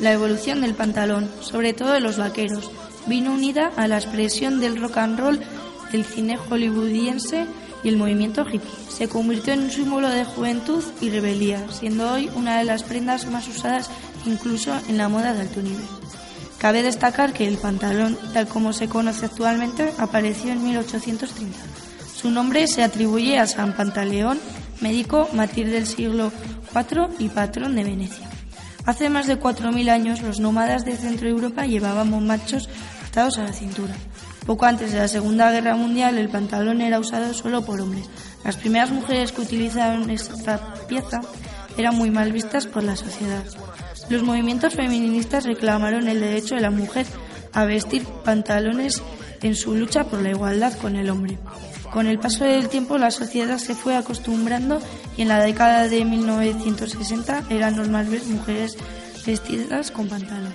La evolución del pantalón, sobre todo de los vaqueros, vino unida a la expresión del rock and roll, del cine hollywoodiense y el movimiento hippie. Se convirtió en un símbolo de juventud y rebeldía, siendo hoy una de las prendas más usadas incluso en la moda de alto nivel. Cabe destacar que el pantalón, tal como se conoce actualmente, apareció en 1830. Su nombre se atribuye a San Pantaleón, médico, mártir del siglo IV y patrón de Venecia. Hace más de 4.000 años los nómadas de Centro Europa llevaban machos atados a la cintura. Poco antes de la Segunda Guerra Mundial el pantalón era usado solo por hombres. Las primeras mujeres que utilizaron esta pieza eran muy mal vistas por la sociedad. Los movimientos feministas reclamaron el derecho de la mujer a vestir pantalones en su lucha por la igualdad con el hombre. Con el paso del tiempo la sociedad se fue acostumbrando y en la década de 1960 era normal ver mujeres vestidas con pantalón.